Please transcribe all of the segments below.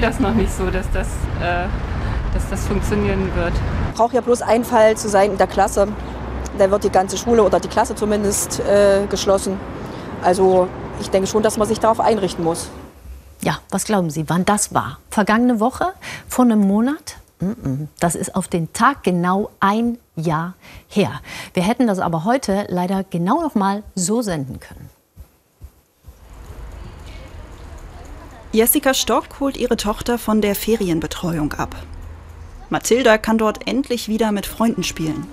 sehe das noch nicht so, dass das, äh, dass das funktionieren wird. Braucht ja bloß ein Fall zu sein in der Klasse. Da wird die ganze Schule oder die Klasse zumindest äh, geschlossen. Also ich denke schon, dass man sich darauf einrichten muss. Ja, was glauben Sie, wann das war? Vergangene Woche? Vor einem Monat? Das ist auf den Tag genau ein Jahr her. Wir hätten das aber heute leider genau noch mal so senden können. Jessica Stock holt ihre Tochter von der Ferienbetreuung ab. Mathilda kann dort endlich wieder mit Freunden spielen.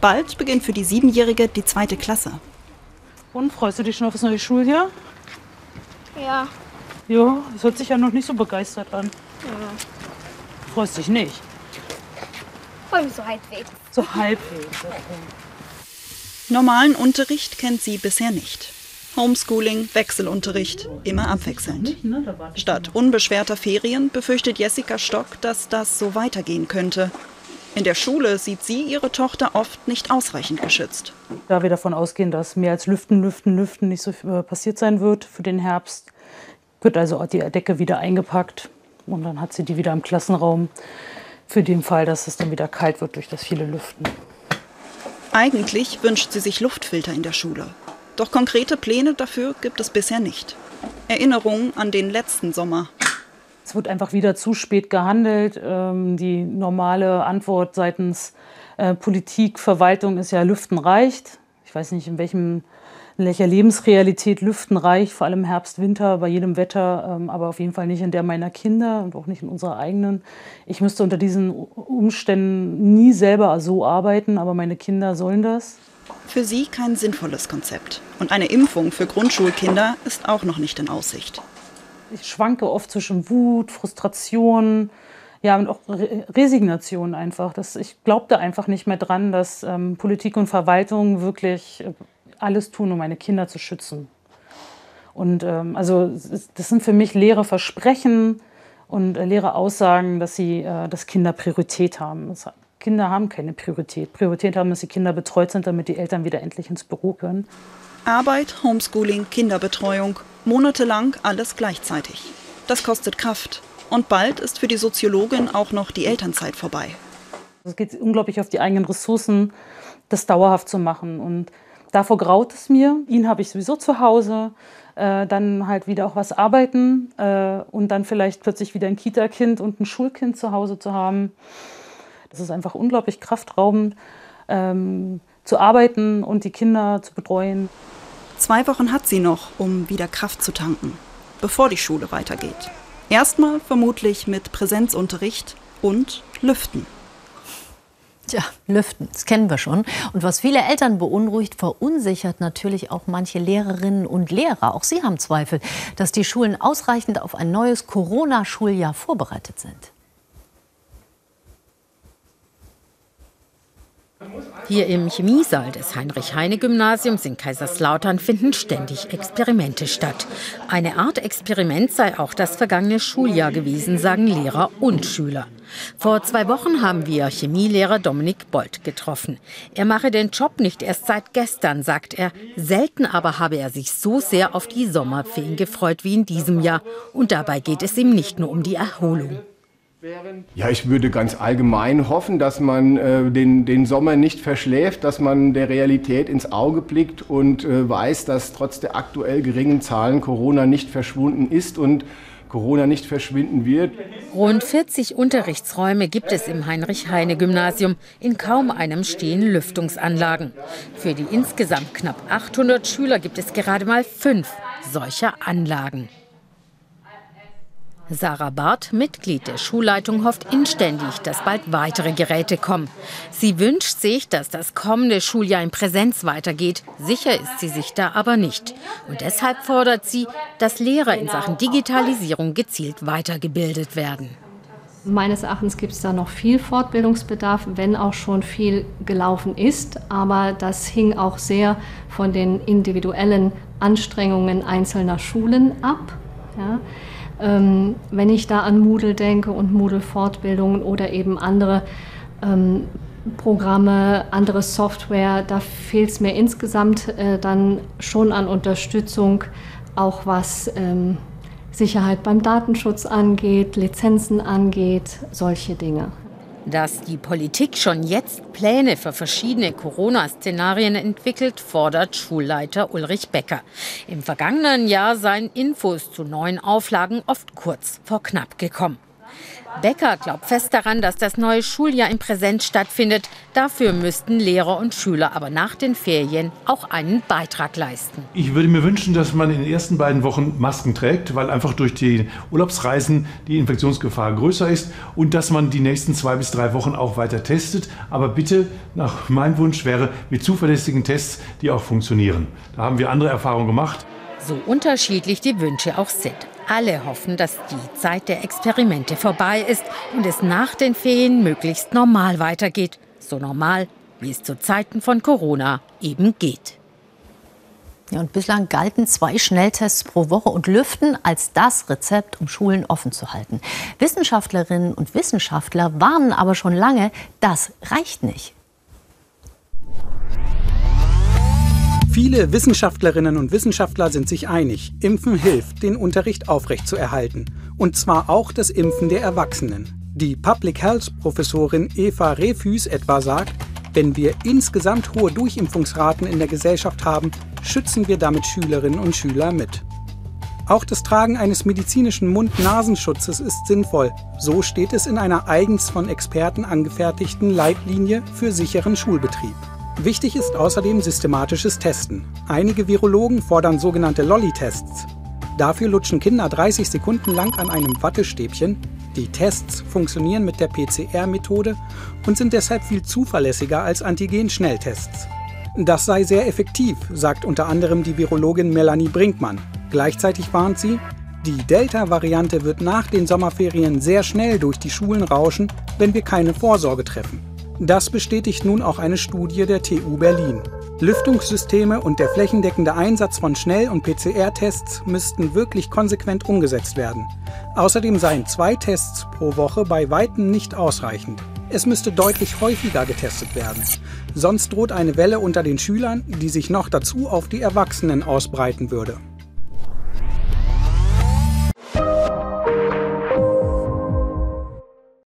Bald beginnt für die Siebenjährige die zweite Klasse. Und freust du dich schon auf das neue Schuljahr? Ja. Ja, das hört sich ja noch nicht so begeistert an. Ja. Freust dich nicht? Freu mich so halbwegs. So halbwegs. Okay. Normalen Unterricht kennt sie bisher nicht. Homeschooling, Wechselunterricht, immer abwechselnd. Statt unbeschwerter Ferien befürchtet Jessica Stock, dass das so weitergehen könnte. In der Schule sieht sie ihre Tochter oft nicht ausreichend geschützt. Da wir davon ausgehen, dass mehr als Lüften, Lüften, Lüften nicht so äh, passiert sein wird für den Herbst, wird also die Decke wieder eingepackt und dann hat sie die wieder im Klassenraum für den Fall, dass es dann wieder kalt wird durch das viele Lüften. Eigentlich wünscht sie sich Luftfilter in der Schule. Doch konkrete Pläne dafür gibt es bisher nicht. Erinnerungen an den letzten Sommer. Es wird einfach wieder zu spät gehandelt. Ähm, die normale Antwort seitens äh, Politik, Verwaltung ist ja, Lüften reicht. Ich weiß nicht, in, welchem, in welcher Lebensrealität Lüften reicht, vor allem Herbst, Winter, bei jedem Wetter, ähm, aber auf jeden Fall nicht in der meiner Kinder und auch nicht in unserer eigenen. Ich müsste unter diesen Umständen nie selber so arbeiten, aber meine Kinder sollen das. Für sie kein sinnvolles Konzept. Und eine Impfung für Grundschulkinder ist auch noch nicht in Aussicht. Ich schwanke oft zwischen Wut, Frustration, ja, und auch Re Resignation einfach. Das, ich glaubte einfach nicht mehr dran, dass ähm, Politik und Verwaltung wirklich äh, alles tun, um meine Kinder zu schützen. Und ähm, also das sind für mich leere Versprechen und äh, leere Aussagen, dass sie, äh, dass Kinder Priorität haben. Das Kinder haben keine Priorität. Priorität haben, dass die Kinder betreut sind, damit die Eltern wieder endlich ins Büro können. Arbeit, Homeschooling, Kinderbetreuung, monatelang alles gleichzeitig. Das kostet Kraft. Und bald ist für die Soziologin auch noch die Elternzeit vorbei. Es geht unglaublich auf die eigenen Ressourcen, das dauerhaft zu machen. Und davor graut es mir. Ihn habe ich sowieso zu Hause. Äh, dann halt wieder auch was arbeiten äh, und dann vielleicht plötzlich wieder ein Kita-Kind und ein Schulkind zu Hause zu haben. Es ist einfach unglaublich kraftraubend, ähm, zu arbeiten und die Kinder zu betreuen. Zwei Wochen hat sie noch, um wieder Kraft zu tanken, bevor die Schule weitergeht. Erstmal vermutlich mit Präsenzunterricht und Lüften. Tja, Lüften, das kennen wir schon. Und was viele Eltern beunruhigt, verunsichert natürlich auch manche Lehrerinnen und Lehrer. Auch sie haben Zweifel, dass die Schulen ausreichend auf ein neues Corona-Schuljahr vorbereitet sind. Hier im Chemiesaal des Heinrich-Heine-Gymnasiums in Kaiserslautern finden ständig Experimente statt. Eine Art Experiment sei auch das vergangene Schuljahr gewesen, sagen Lehrer und Schüler. Vor zwei Wochen haben wir Chemielehrer Dominik Bolt getroffen. Er mache den Job nicht erst seit gestern, sagt er. Selten aber habe er sich so sehr auf die Sommerferien gefreut wie in diesem Jahr. Und dabei geht es ihm nicht nur um die Erholung. Ja, ich würde ganz allgemein hoffen, dass man äh, den, den Sommer nicht verschläft, dass man der Realität ins Auge blickt und äh, weiß, dass trotz der aktuell geringen Zahlen Corona nicht verschwunden ist und Corona nicht verschwinden wird. Rund 40 Unterrichtsräume gibt es im Heinrich-Heine-Gymnasium. In kaum einem stehen Lüftungsanlagen. Für die insgesamt knapp 800 Schüler gibt es gerade mal fünf solcher Anlagen. Sarah Barth, Mitglied der Schulleitung, hofft inständig, dass bald weitere Geräte kommen. Sie wünscht sich, dass das kommende Schuljahr in Präsenz weitergeht. Sicher ist sie sich da aber nicht. Und deshalb fordert sie, dass Lehrer in Sachen Digitalisierung gezielt weitergebildet werden. Meines Erachtens gibt es da noch viel Fortbildungsbedarf, wenn auch schon viel gelaufen ist. Aber das hing auch sehr von den individuellen Anstrengungen einzelner Schulen ab. Ja. Ähm, wenn ich da an Moodle denke und Moodle-Fortbildungen oder eben andere ähm, Programme, andere Software, da fehlt es mir insgesamt äh, dann schon an Unterstützung, auch was ähm, Sicherheit beim Datenschutz angeht, Lizenzen angeht, solche Dinge. Dass die Politik schon jetzt Pläne für verschiedene Corona-Szenarien entwickelt, fordert Schulleiter Ulrich Becker. Im vergangenen Jahr seien Infos zu neuen Auflagen oft kurz vor knapp gekommen. Becker glaubt fest daran, dass das neue Schuljahr in Präsenz stattfindet. Dafür müssten Lehrer und Schüler aber nach den Ferien auch einen Beitrag leisten. Ich würde mir wünschen, dass man in den ersten beiden Wochen Masken trägt, weil einfach durch die Urlaubsreisen die Infektionsgefahr größer ist und dass man die nächsten zwei bis drei Wochen auch weiter testet. Aber bitte, nach meinem Wunsch wäre mit zuverlässigen Tests, die auch funktionieren. Da haben wir andere Erfahrungen gemacht. So unterschiedlich die Wünsche auch sind. Alle hoffen, dass die Zeit der Experimente vorbei ist und es nach den Ferien möglichst normal weitergeht. So normal, wie es zu Zeiten von Corona eben geht. Ja, und bislang galten zwei Schnelltests pro Woche und Lüften als das Rezept, um Schulen offen zu halten. Wissenschaftlerinnen und Wissenschaftler warnen aber schon lange, das reicht nicht. Viele Wissenschaftlerinnen und Wissenschaftler sind sich einig, Impfen hilft, den Unterricht aufrechtzuerhalten. Und zwar auch das Impfen der Erwachsenen. Die Public Health Professorin Eva Refüs etwa sagt, wenn wir insgesamt hohe Durchimpfungsraten in der Gesellschaft haben, schützen wir damit Schülerinnen und Schüler mit. Auch das Tragen eines medizinischen Mund-Nasenschutzes ist sinnvoll. So steht es in einer eigens von Experten angefertigten Leitlinie für sicheren Schulbetrieb. Wichtig ist außerdem systematisches Testen. Einige Virologen fordern sogenannte Lolli-Tests. Dafür lutschen Kinder 30 Sekunden lang an einem Wattestäbchen. Die Tests funktionieren mit der PCR-Methode und sind deshalb viel zuverlässiger als Antigen-Schnelltests. Das sei sehr effektiv, sagt unter anderem die Virologin Melanie Brinkmann. Gleichzeitig warnt sie, die Delta-Variante wird nach den Sommerferien sehr schnell durch die Schulen rauschen, wenn wir keine Vorsorge treffen. Das bestätigt nun auch eine Studie der TU Berlin. Lüftungssysteme und der flächendeckende Einsatz von Schnell- und PCR-Tests müssten wirklich konsequent umgesetzt werden. Außerdem seien zwei Tests pro Woche bei weitem nicht ausreichend. Es müsste deutlich häufiger getestet werden. Sonst droht eine Welle unter den Schülern, die sich noch dazu auf die Erwachsenen ausbreiten würde.